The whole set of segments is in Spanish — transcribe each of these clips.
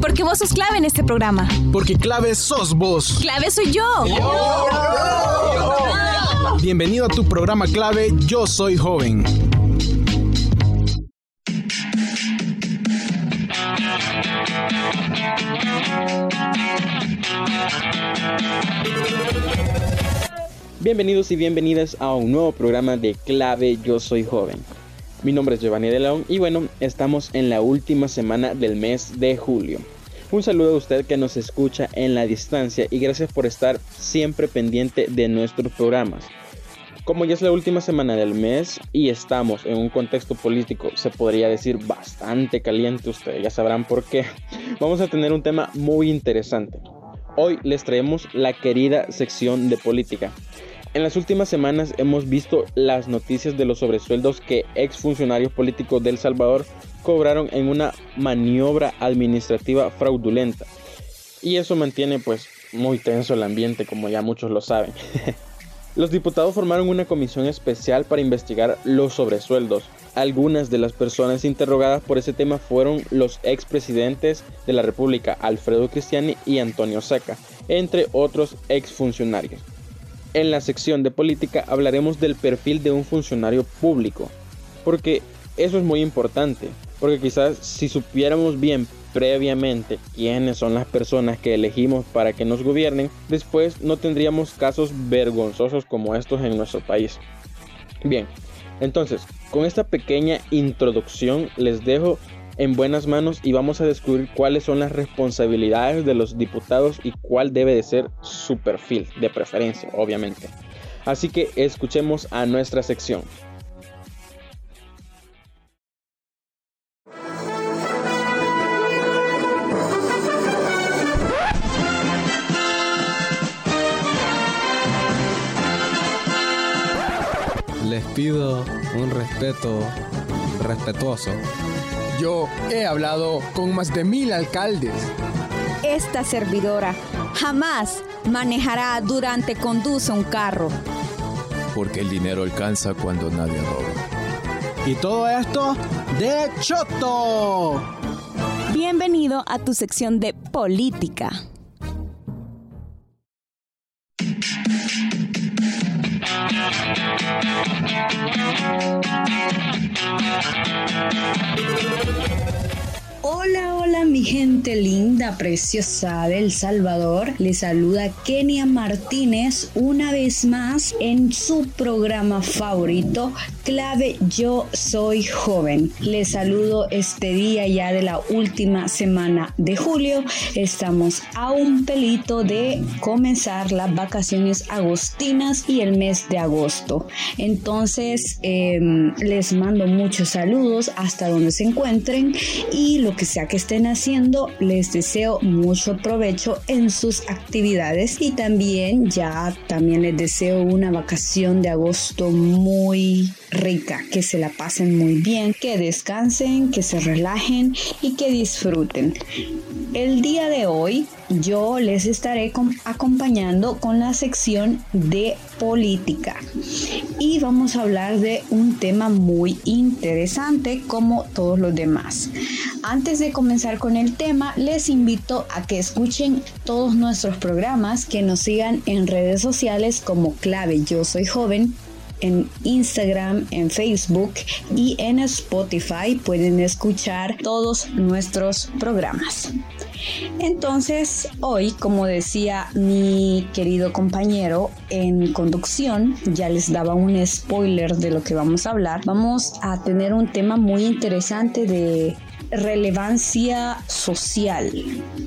Porque vos sos clave en este programa. Porque clave sos vos. Clave soy yo. Bienvenido a tu programa clave Yo Soy Joven. Bienvenidos y bienvenidas a un nuevo programa de Clave Yo Soy Joven. Mi nombre es Giovanni de León y bueno, estamos en la última semana del mes de julio. Un saludo a usted que nos escucha en la distancia y gracias por estar siempre pendiente de nuestros programas. Como ya es la última semana del mes y estamos en un contexto político, se podría decir bastante caliente, ustedes ya sabrán por qué, vamos a tener un tema muy interesante. Hoy les traemos la querida sección de política. En las últimas semanas hemos visto las noticias de los sobresueldos que exfuncionarios políticos de El Salvador cobraron en una maniobra administrativa fraudulenta. Y eso mantiene pues muy tenso el ambiente como ya muchos lo saben. los diputados formaron una comisión especial para investigar los sobresueldos. Algunas de las personas interrogadas por ese tema fueron los expresidentes de la República Alfredo Cristiani y Antonio Saca, entre otros exfuncionarios. En la sección de política hablaremos del perfil de un funcionario público, porque eso es muy importante, porque quizás si supiéramos bien previamente quiénes son las personas que elegimos para que nos gobiernen, después no tendríamos casos vergonzosos como estos en nuestro país. Bien, entonces, con esta pequeña introducción les dejo en buenas manos y vamos a descubrir cuáles son las responsabilidades de los diputados y cuál debe de ser su perfil de preferencia, obviamente. Así que escuchemos a nuestra sección. Les pido un respeto respetuoso yo he hablado con más de mil alcaldes. Esta servidora jamás manejará durante conduce un carro. Porque el dinero alcanza cuando nadie roba. Y todo esto de Choto. Bienvenido a tu sección de política. Preciosa de El Salvador. Les saluda Kenia Martínez una vez más en su programa favorito, Clave Yo Soy Joven. Les saludo este día ya de la última semana de julio. Estamos a un pelito de comenzar las vacaciones agostinas y el mes de agosto. Entonces, em, les mando muchos saludos hasta donde se encuentren y lo que sea que estén haciendo, les deseo mucho provecho en sus actividades y también ya también les deseo una vacación de agosto muy rica, que se la pasen muy bien, que descansen, que se relajen y que disfruten. El día de hoy yo les estaré acompañando con la sección de política y vamos a hablar de un tema muy interesante como todos los demás. Antes de comenzar con el tema, les invito a que escuchen todos nuestros programas, que nos sigan en redes sociales como clave yo soy joven en Instagram, en Facebook y en Spotify pueden escuchar todos nuestros programas. Entonces, hoy, como decía mi querido compañero en conducción, ya les daba un spoiler de lo que vamos a hablar, vamos a tener un tema muy interesante de relevancia social,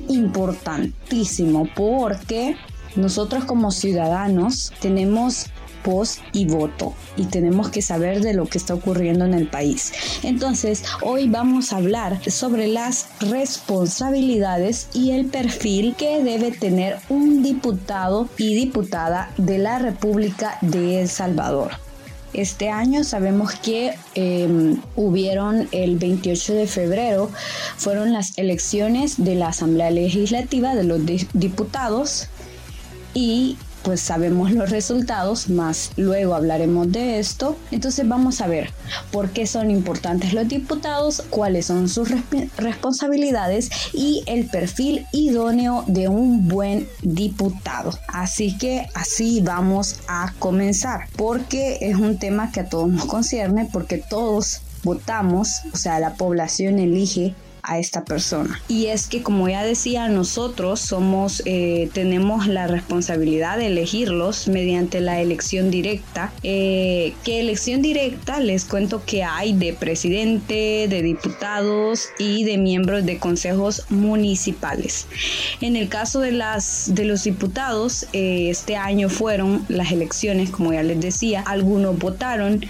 importantísimo, porque nosotros como ciudadanos tenemos voz y voto y tenemos que saber de lo que está ocurriendo en el país. Entonces, hoy vamos a hablar sobre las responsabilidades y el perfil que debe tener un diputado y diputada de la República de El Salvador. Este año sabemos que em, hubieron el 28 de febrero, fueron las elecciones de la Asamblea Legislativa de los diputados y pues sabemos los resultados, más luego hablaremos de esto. Entonces vamos a ver por qué son importantes los diputados, cuáles son sus responsabilidades y el perfil idóneo de un buen diputado. Así que así vamos a comenzar, porque es un tema que a todos nos concierne, porque todos votamos, o sea, la población elige a esta persona. Y es que, como ya decía, nosotros somos, eh, tenemos la responsabilidad de elegirlos mediante la elección directa. Eh, ¿Qué elección directa? Les cuento que hay de presidente, de diputados y de miembros de consejos municipales. En el caso de, las, de los diputados, eh, este año fueron las elecciones, como ya les decía, algunos votaron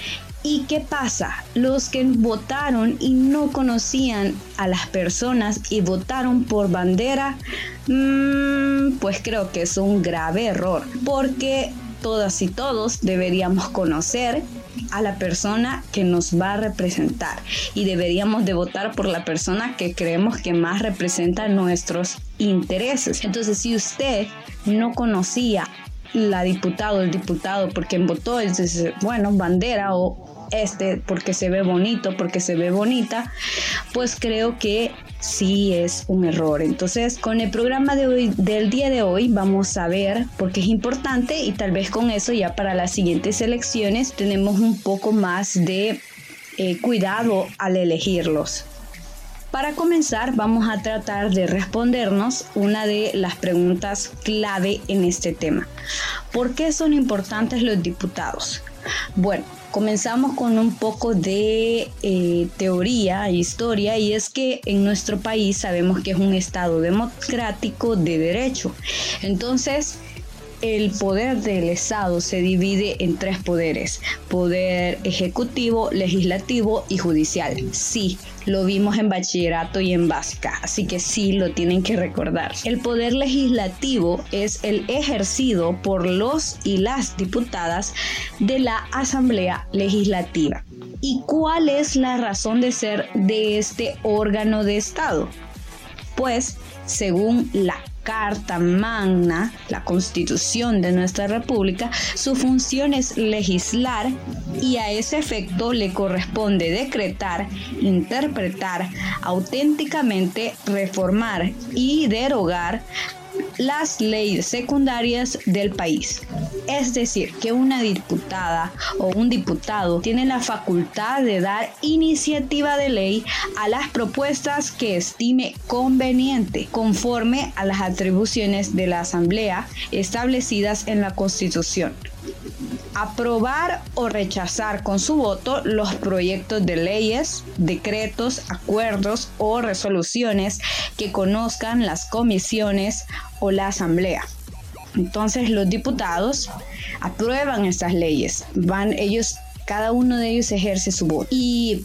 ¿Y qué pasa? Los que votaron y no conocían a las personas y votaron por bandera, mm, pues creo que es un grave error, porque todas y todos deberíamos conocer a la persona que nos va a representar y deberíamos de votar por la persona que creemos que más representa nuestros intereses. Entonces, si usted no conocía la diputada o el diputado porque votó, entonces, bueno, bandera o este porque se ve bonito, porque se ve bonita, pues creo que sí es un error. Entonces, con el programa de hoy, del día de hoy, vamos a ver por qué es importante y tal vez con eso ya para las siguientes elecciones tenemos un poco más de eh, cuidado al elegirlos. Para comenzar, vamos a tratar de respondernos una de las preguntas clave en este tema. ¿Por qué son importantes los diputados? Bueno, comenzamos con un poco de eh, teoría e historia y es que en nuestro país sabemos que es un estado democrático de derecho. Entonces, el poder del Estado se divide en tres poderes, poder ejecutivo, legislativo y judicial. Sí, lo vimos en bachillerato y en básica, así que sí lo tienen que recordar. El poder legislativo es el ejercido por los y las diputadas de la Asamblea Legislativa. ¿Y cuál es la razón de ser de este órgano de Estado? Pues, según la Carta Magna, la constitución de nuestra república, su función es legislar y a ese efecto le corresponde decretar, interpretar, auténticamente reformar y derogar las leyes secundarias del país. Es decir, que una diputada o un diputado tiene la facultad de dar iniciativa de ley a las propuestas que estime conveniente, conforme a las atribuciones de la Asamblea establecidas en la Constitución aprobar o rechazar con su voto los proyectos de leyes, decretos, acuerdos o resoluciones que conozcan las comisiones o la asamblea. Entonces los diputados aprueban estas leyes, van ellos cada uno de ellos ejerce su voto. Y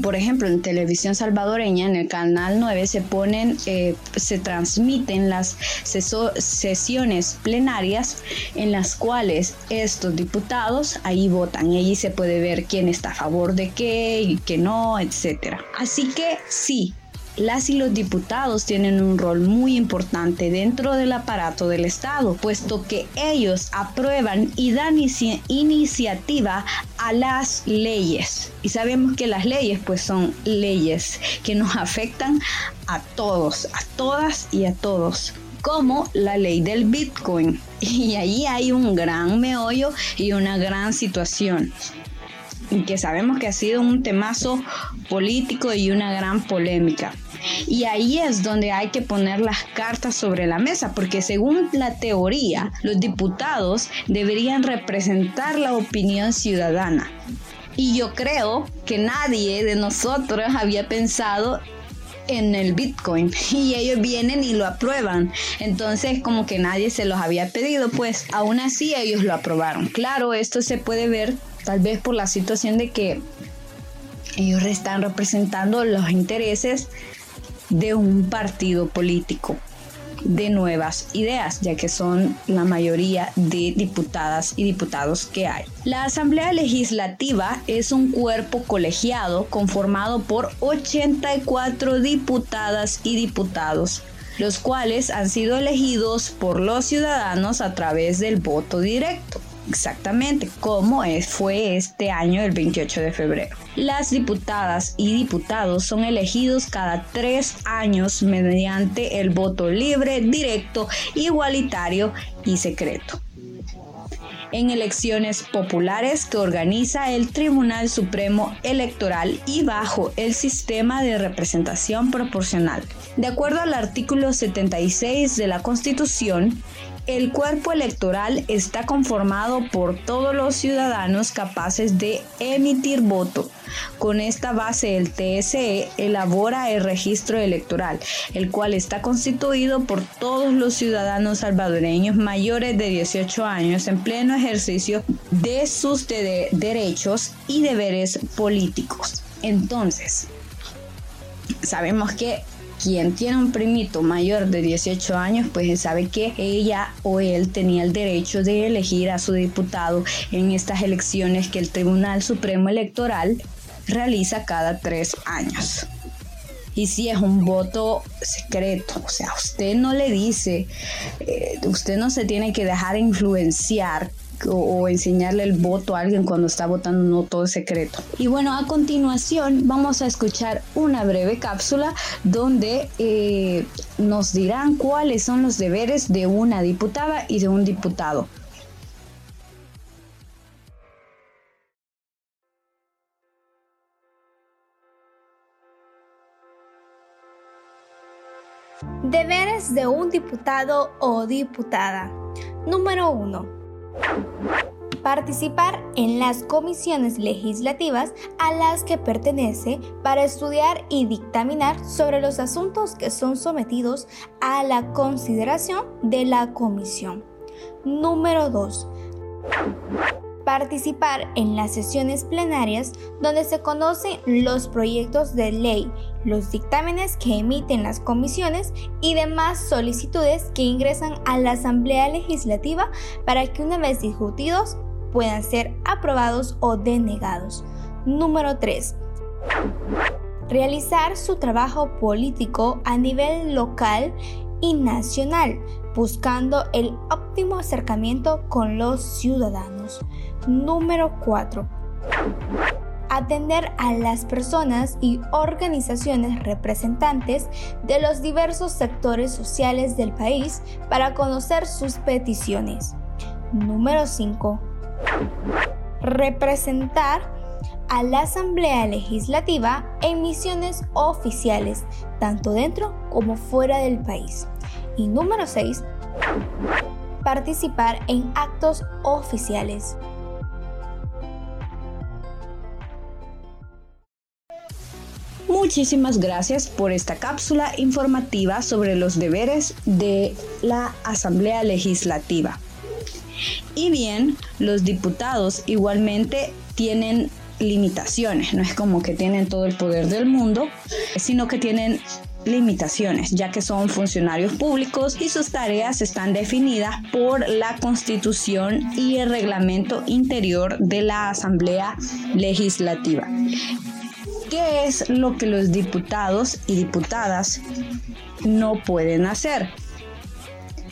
por ejemplo, en televisión salvadoreña, en el canal 9, se ponen, eh, se transmiten las sesiones plenarias en las cuales estos diputados ahí votan y se puede ver quién está a favor de qué y qué no, etcétera. Así que sí, las y los diputados tienen un rol muy importante dentro del aparato del Estado, puesto que ellos aprueban y dan iniciativa a las leyes. Y sabemos que las leyes pues son leyes que nos afectan a todos, a todas y a todos como la ley del Bitcoin. Y ahí hay un gran meollo y una gran situación que sabemos que ha sido un temazo político y una gran polémica. Y ahí es donde hay que poner las cartas sobre la mesa, porque según la teoría, los diputados deberían representar la opinión ciudadana. Y yo creo que nadie de nosotros había pensado en el Bitcoin y ellos vienen y lo aprueban. Entonces como que nadie se los había pedido, pues aún así ellos lo aprobaron. Claro, esto se puede ver tal vez por la situación de que ellos están representando los intereses de un partido político de nuevas ideas, ya que son la mayoría de diputadas y diputados que hay. La Asamblea Legislativa es un cuerpo colegiado conformado por 84 diputadas y diputados los cuales han sido elegidos por los ciudadanos a través del voto directo exactamente como fue este año el 28 de febrero. Las diputadas y diputados son elegidos cada tres años mediante el voto libre, directo, igualitario y secreto en elecciones populares que organiza el Tribunal Supremo Electoral y bajo el sistema de representación proporcional. De acuerdo al artículo 76 de la Constitución, el cuerpo electoral está conformado por todos los ciudadanos capaces de emitir voto. Con esta base el TSE elabora el registro electoral, el cual está constituido por todos los ciudadanos salvadoreños mayores de 18 años en pleno ejercicio de sus derechos y deberes políticos. Entonces, sabemos que quien tiene un primito mayor de 18 años, pues sabe que ella o él tenía el derecho de elegir a su diputado en estas elecciones que el Tribunal Supremo Electoral realiza cada tres años. Y si es un voto secreto, o sea, usted no le dice, eh, usted no se tiene que dejar influenciar o, enseñarle el voto a alguien cuando está votando, no todo es secreto. Y bueno, a continuación vamos a escuchar una breve cápsula donde eh, nos dirán cuáles son los deberes de una diputada y de un diputado. Deberes de un diputado o diputada. Número 1 Participar en las comisiones legislativas a las que pertenece para estudiar y dictaminar sobre los asuntos que son sometidos a la consideración de la comisión. Número 2 participar en las sesiones plenarias donde se conocen los proyectos de ley, los dictámenes que emiten las comisiones y demás solicitudes que ingresan a la Asamblea Legislativa para que una vez discutidos puedan ser aprobados o denegados. Número 3 realizar su trabajo político a nivel local y nacional, buscando el óptimo acercamiento con los ciudadanos. Número 4. Atender a las personas y organizaciones representantes de los diversos sectores sociales del país para conocer sus peticiones. Número 5. Representar a la Asamblea Legislativa en misiones oficiales, tanto dentro como fuera del país. Y número 6. Participar en actos oficiales. Muchísimas gracias por esta cápsula informativa sobre los deberes de la Asamblea Legislativa. Y bien, los diputados igualmente tienen limitaciones, no es como que tienen todo el poder del mundo, sino que tienen limitaciones, ya que son funcionarios públicos y sus tareas están definidas por la Constitución y el reglamento interior de la Asamblea Legislativa. ¿Qué es lo que los diputados y diputadas no pueden hacer?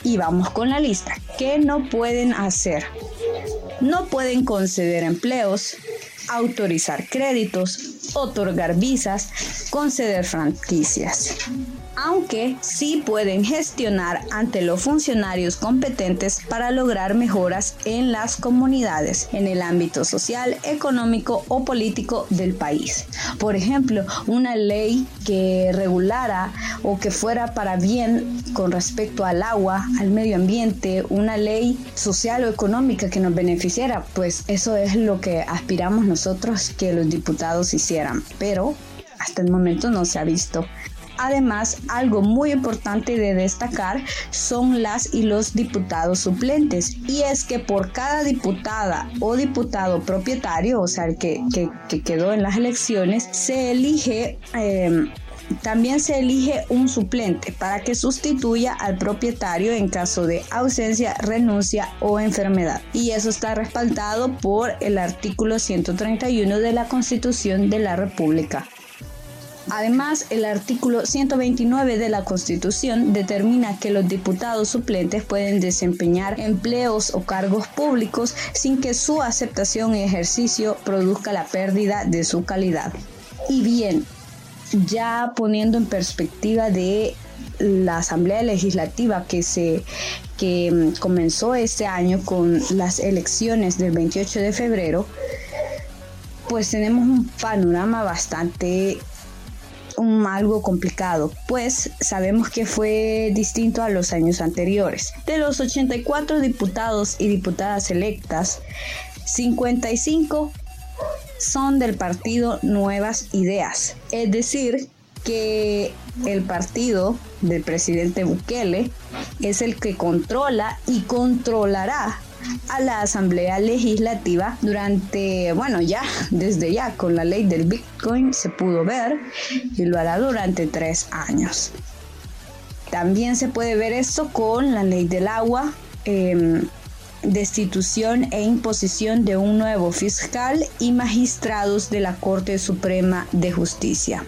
Y vamos con la lista. ¿Qué no pueden hacer? No pueden conceder empleos, autorizar créditos, otorgar visas, conceder franquicias aunque sí pueden gestionar ante los funcionarios competentes para lograr mejoras en las comunidades, en el ámbito social, económico o político del país. Por ejemplo, una ley que regulara o que fuera para bien con respecto al agua, al medio ambiente, una ley social o económica que nos beneficiara, pues eso es lo que aspiramos nosotros que los diputados hicieran, pero hasta el momento no se ha visto. Además, algo muy importante de destacar son las y los diputados suplentes. Y es que por cada diputada o diputado propietario, o sea, el que, quedó en las elecciones, se elige... Em, también se elige un suplente para que sustituya al propietario en caso de ausencia, renuncia o enfermedad. Y eso está respaldado por el artículo 131 de la Constitución de la República Además, el artículo 129 de la Constitución determina que los diputados suplentes pueden desempeñar empleos o cargos públicos sin que su aceptación y ejercicio produzca la pérdida de su calidad. Y bien, ya poniendo en perspectiva de la Asamblea Legislativa que se que mm, comenzó este año con las elecciones del 28 de febrero, pues tenemos un panorama bastante un, algo complicado, pues sabemos que fue distinto a los años anteriores. De los 84 diputados y diputadas electas, 55 son del partido Nuevas Ideas, es decir, que el partido del presidente Bukele es el que controla y controlará a la Asamblea Legislativa durante, bueno, ya, desde ya, con la ley del Bitcoin se pudo ver y lo hará durante tres años. También se puede ver esto con la ley del agua, em, destitución e imposición de un nuevo fiscal y magistrados de la Corte Suprema de Justicia.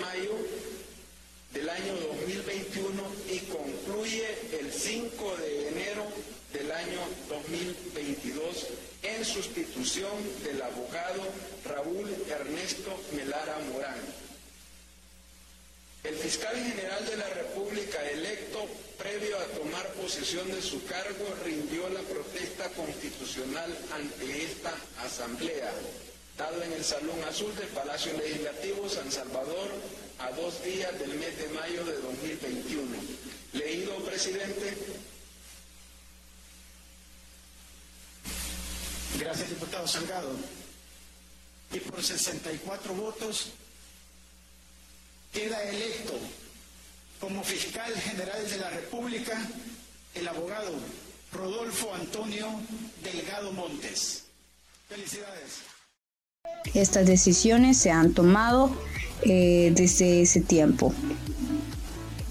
Mayo del año 2021 y concluye el 5 de enero del año 2022 en sustitución del abogado Raúl Ernesto Melara Morán. El fiscal general de la República electo, previo a tomar posesión de su cargo, rindió la protesta constitucional ante esta asamblea dado en el Salón Azul del Palacio Legislativo San Salvador a dos días del mes de mayo de 2021. Leído, presidente. Gracias, diputado Salgado. Y por 64 votos queda electo como fiscal general de la República el abogado Rodolfo Antonio Delgado Montes. Felicidades. Estas decisiones se han tomado eh, desde ese tiempo.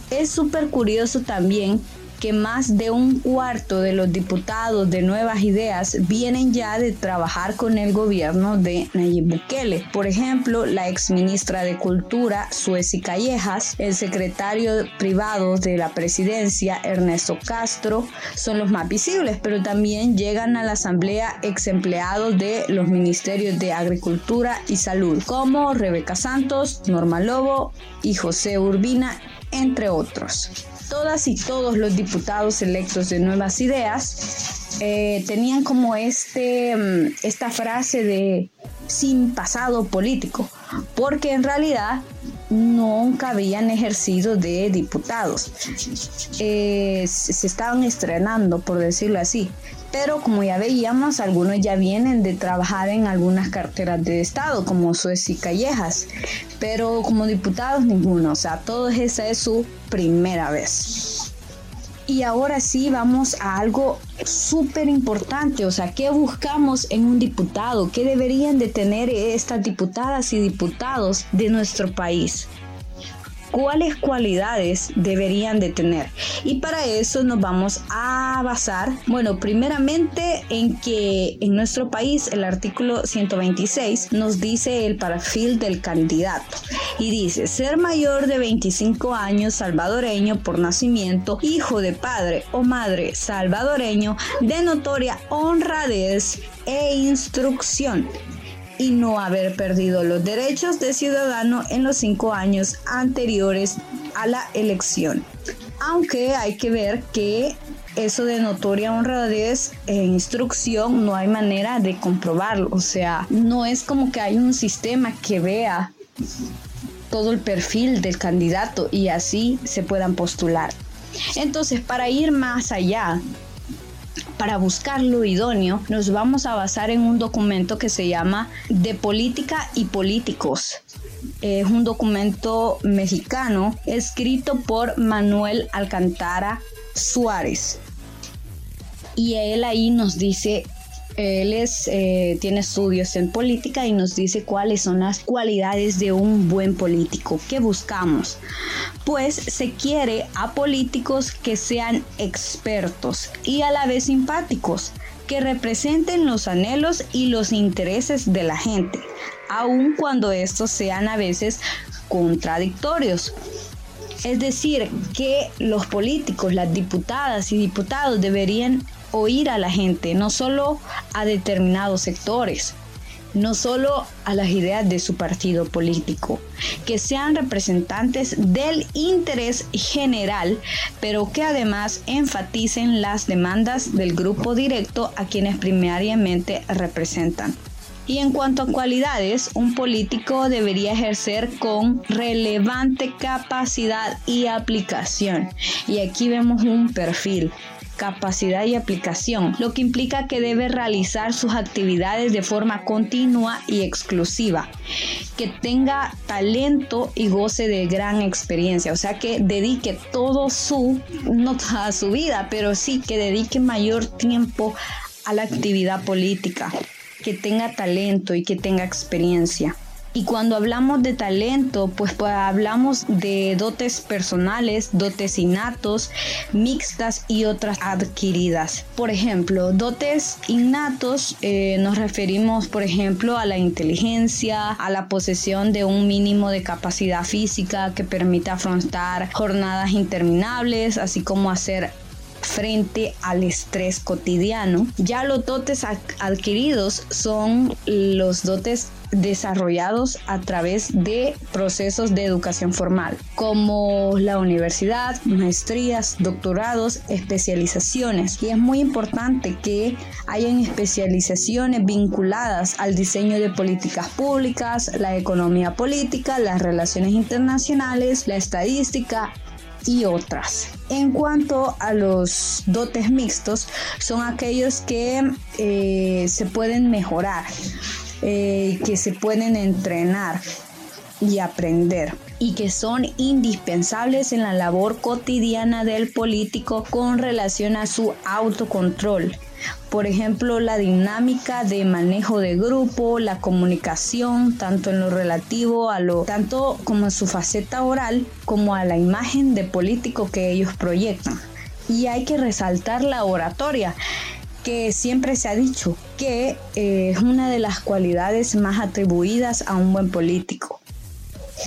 Es súper curioso también que más de un cuarto de los diputados de Nuevas Ideas vienen ya de trabajar con el gobierno de Nayib Bukele. Por ejemplo, la ex ministra de Cultura, Suezi Callejas, el secretario privado de la presidencia, Ernesto Castro, son los más visibles, pero también llegan a la asamblea ex empleados de los ministerios de Agricultura y Salud, como Rebeca Santos, Norma Lobo y José Urbina, entre otros todas y todos los diputados electos de Nuevas Ideas eh, tenían como este, mm, esta frase de sin pasado político, porque en realidad nunca habían ejercido de diputados. Eh, se estaban estrenando, por decirlo así. Pero como ya veíamos, algunos ya vienen de trabajar en algunas carteras de Estado, como Suez y Callejas. Pero como diputados, ninguno. O sea, todos esa es su primera vez. Y ahora sí vamos a algo súper importante, o sea, ¿qué buscamos en un diputado? ¿Qué deberían de tener estas diputadas y diputados de nuestro país? Cuáles cualidades deberían de tener. Y para eso nos vamos a basar, bueno, primeramente en que en nuestro país el artículo 126 nos dice el perfil del candidato y dice ser mayor de 25 años salvadoreño por nacimiento, hijo de padre o madre salvadoreño de notoria honradez e instrucción y no haber perdido los derechos de ciudadano en los cinco años anteriores a la elección. Aunque hay que ver que eso de notoria honradez e instrucción no hay manera de comprobarlo. O sea, no es como que hay un sistema que vea todo el perfil del candidato y así se puedan postular. Entonces, para ir más allá para buscar lo idóneo, nos vamos a basar en un documento que se llama De Política y Políticos. Es un documento mexicano escrito por Manuel Alcantara Suárez. Y él ahí nos dice Él es, eh, tiene estudios en política y nos dice cuáles son las cualidades de un buen político. ¿Qué buscamos? Pues se quiere a políticos que sean expertos y a la vez simpáticos, que representen los anhelos y los intereses de la gente, aun cuando estos sean a veces contradictorios. Es decir, que los políticos, las diputadas y diputados deberían oír a la gente, no solo a determinados sectores, no solo a las ideas de su partido político, que sean representantes del interés general, pero que además enfaticen las demandas del grupo directo a quienes primariamente representan. Y en cuanto a cualidades, un político debería ejercer con relevante capacidad y aplicación. Y aquí vemos un perfil capacidad y aplicación, lo que implica que debe realizar sus actividades de forma continua y exclusiva, que tenga talento y goce de gran experiencia, o sea que dedique todo su, no toda su vida, pero sí que dedique mayor tiempo a la actividad política que tenga talento y que tenga experiencia. Y cuando hablamos de talento, pues, pues, hablamos de dotes personales, dotes innatos, mixtas y otras adquiridas. Por ejemplo, dotes innatos eh, nos referimos, por ejemplo, a la inteligencia, a la posesión de un mínimo de capacidad física que permita afrontar jornadas interminables, así como hacer frente al estrés cotidiano. Ya los dotes adquiridos son los dotes desarrollados a través de procesos de educación formal, como la universidad, maestrías, doctorados, especializaciones. Y es muy importante que hayan especializaciones vinculadas al diseño de políticas públicas, la economía política, las relaciones internacionales, la estadística, y otras. En cuanto a los dotes mixtos, son aquellos que eh, se pueden mejorar, eh, que se pueden entrenar y aprender y que son indispensables en la labor cotidiana del político con relación a su autocontrol por ejemplo, la dinámica de manejo de grupo, la comunicación, tanto en lo relativo a lo, tanto como en su faceta oral, como a la imagen de político que ellos proyectan. Y hay que resaltar la oratoria que siempre se ha dicho que eh, es una de las cualidades más atribuidas a un buen político.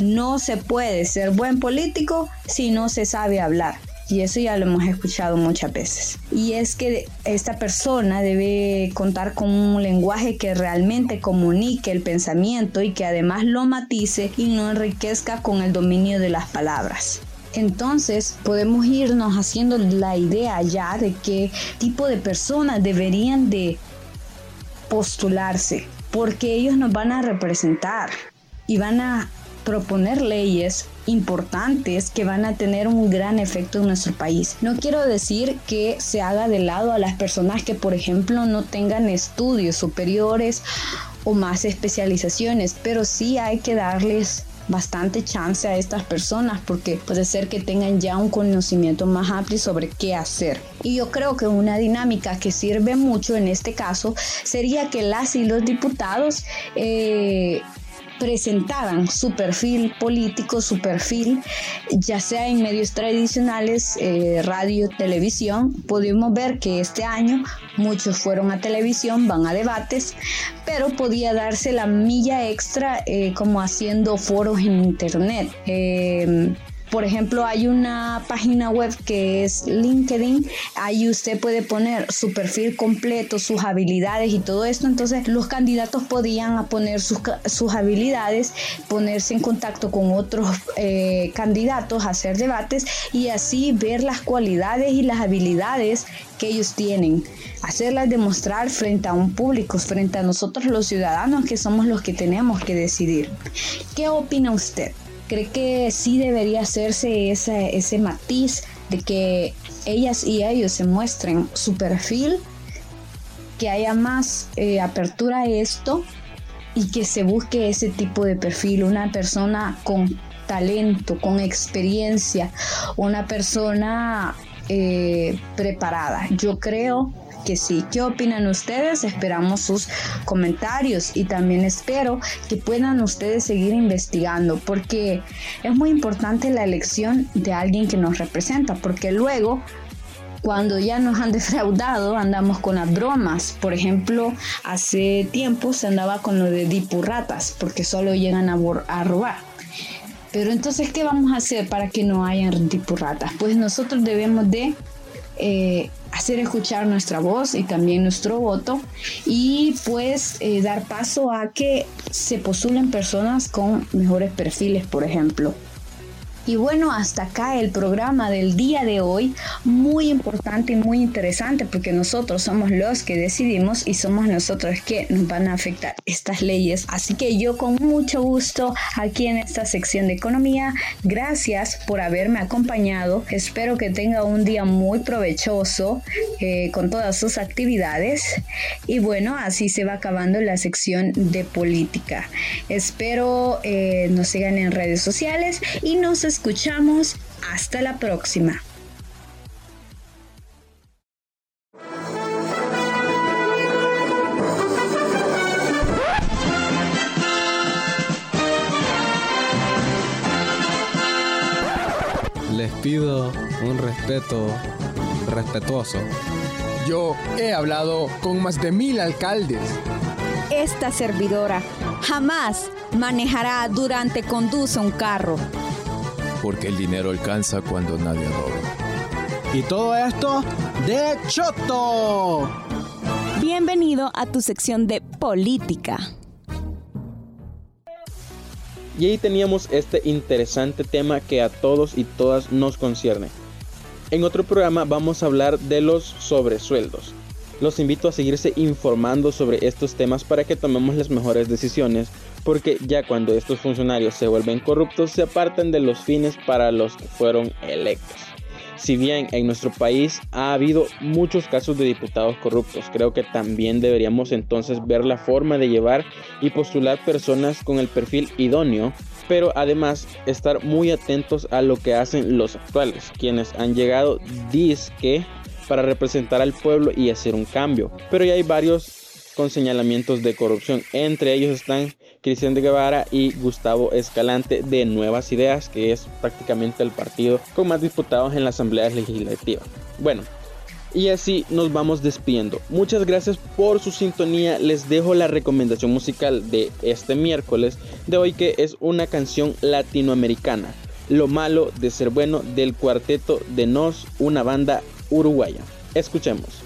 No se puede ser buen político si no se sabe hablar. Y eso ya lo hemos escuchado muchas veces. Y es que esta persona debe contar con un lenguaje que realmente comunique el pensamiento y que además lo matice y no enriquezca con el dominio de las palabras. Entonces podemos irnos haciendo la idea ya de qué tipo de personas deberían de postularse, porque ellos nos van a representar y van a proponer leyes importantes que van a tener un gran efecto en nuestro país. No quiero decir que se haga de lado a las personas que, por ejemplo, no tengan estudios superiores o más especializaciones, pero sí hay que darles bastante chance a estas personas porque puede ser que tengan ya un conocimiento más amplio sobre qué hacer. Y yo creo que una dinámica que sirve mucho en este caso sería que las y los diputados eh, presentaban su perfil político, su perfil, ya sea en medios tradicionales, eh, radio, televisión. Pudimos ver que este año muchos fueron a televisión, van a debates, pero podía darse la milla extra eh, como haciendo foros en internet. Eh, por ejemplo, hay una página web que es LinkedIn. Ahí usted puede poner su perfil completo, sus habilidades y todo esto. Entonces, los candidatos podían poner sus, habilidades, ponerse en contacto con otros eh, candidatos, hacer debates y así ver las cualidades y las habilidades que ellos tienen, hacerlas demostrar frente a un público, frente a nosotros los ciudadanos que somos los que tenemos que decidir. ¿Qué opina usted? ¿Cree que sí debería hacerse ese, ese matiz de que ellas y ellos se muestren su perfil, que haya más eh, apertura a esto y que se busque ese tipo de perfil, una persona con talento, con experiencia, una persona eh, preparada. Yo creo que sí. ¿Qué opinan ustedes? Esperamos sus comentarios y también espero que puedan ustedes seguir investigando porque es muy importante la elección de alguien que nos representa porque luego cuando ya nos han defraudado, andamos con las bromas. Por ejemplo, hace tiempo se andaba con lo de dipurratas, porque solo llegan a, robar. Pero entonces, ¿qué vamos a hacer para que no hayan dipurratas? Pues nosotros debemos de eh, hacer escuchar nuestra voz y también nuestro voto y pues eh, dar paso a que se postulen personas con mejores perfiles, por ejemplo. Y bueno, hasta acá el programa del día de hoy, muy importante y muy interesante porque nosotros somos los que decidimos y somos nosotros que nos van a afectar estas leyes. Así que yo con mucho gusto aquí en esta sección de economía, gracias por haberme acompañado. Espero que tenga un día muy provechoso eh, con todas sus actividades. Y bueno, así se va acabando la sección de política. Espero eh, nos sigan en redes sociales y nos escuchamos. Hasta la próxima. Les pido un respeto respetuoso. Yo he hablado con más de mil alcaldes. Esta servidora jamás manejará durante conduce un carro. Porque el dinero alcanza cuando nadie roba. Y todo esto de Choto. Bienvenido a tu sección de política. Y ahí teníamos este interesante tema que a todos y todas nos concierne. En otro programa vamos a hablar de los sobresueldos. Los invito a seguirse informando sobre estos temas para que tomemos las mejores decisiones, porque ya cuando estos funcionarios se vuelven corruptos se apartan de los fines para los que fueron electos. Si bien en nuestro país ha habido muchos casos de diputados corruptos, creo que también deberíamos entonces ver la forma de llevar y postular personas con el perfil idóneo, pero además estar muy atentos a lo que hacen los actuales, quienes han llegado disque para representar al pueblo y hacer un cambio. Pero ya hay varios con señalamientos de corrupción. Entre ellos están Cristian de Guevara y Gustavo Escalante de Nuevas Ideas, que es prácticamente el partido con más diputados en la Asamblea Legislativa. Bueno, y así nos vamos despidiendo. Muchas gracias por su sintonía. Les dejo la recomendación musical de este miércoles de hoy que es una canción latinoamericana. Lo malo de ser bueno del cuarteto de Nos, una banda uruguaya. Escuchemos.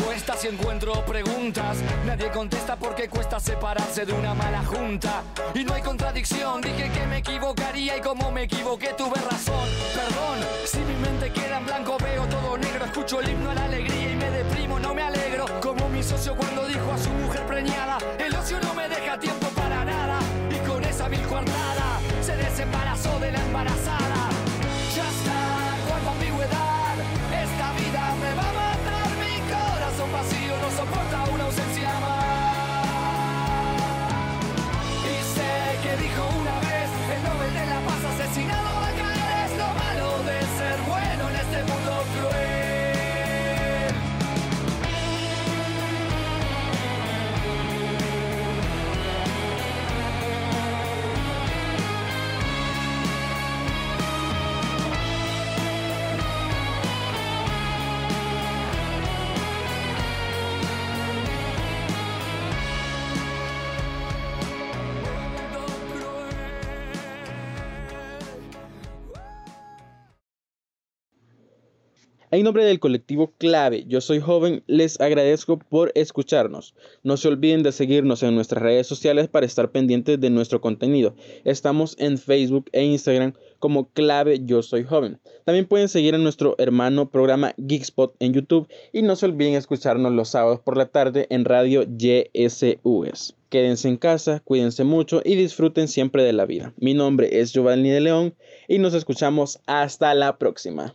Respuestas y encuentro preguntas. Nadie contesta porque cuesta separarse de una mala junta. Y no hay contradicción. Dije que me equivocaría y como me equivoqué tuve razón. Perdón, si mi mente queda en blanco veo todo negro. Escucho el himno a la alegría y me deprimo, no me alegro. Como mi socio cuando dijo a su mujer preñada: El ocio no me deja tiempo para nada. Y con esa mil coartada se desembarazó de la embarazada. En nombre del colectivo Clave Yo Soy Joven, les agradezco por escucharnos. No se olviden de seguirnos en nuestras redes sociales para estar pendientes de nuestro contenido. Estamos en Facebook e Instagram como Clave Yo Soy Joven. También pueden seguir en nuestro hermano programa Geekspot en YouTube y no se olviden escucharnos los sábados por la tarde en Radio YSUS. Quédense en casa, cuídense mucho y disfruten siempre de la vida. Mi nombre es Giovanni de León y nos escuchamos hasta la próxima.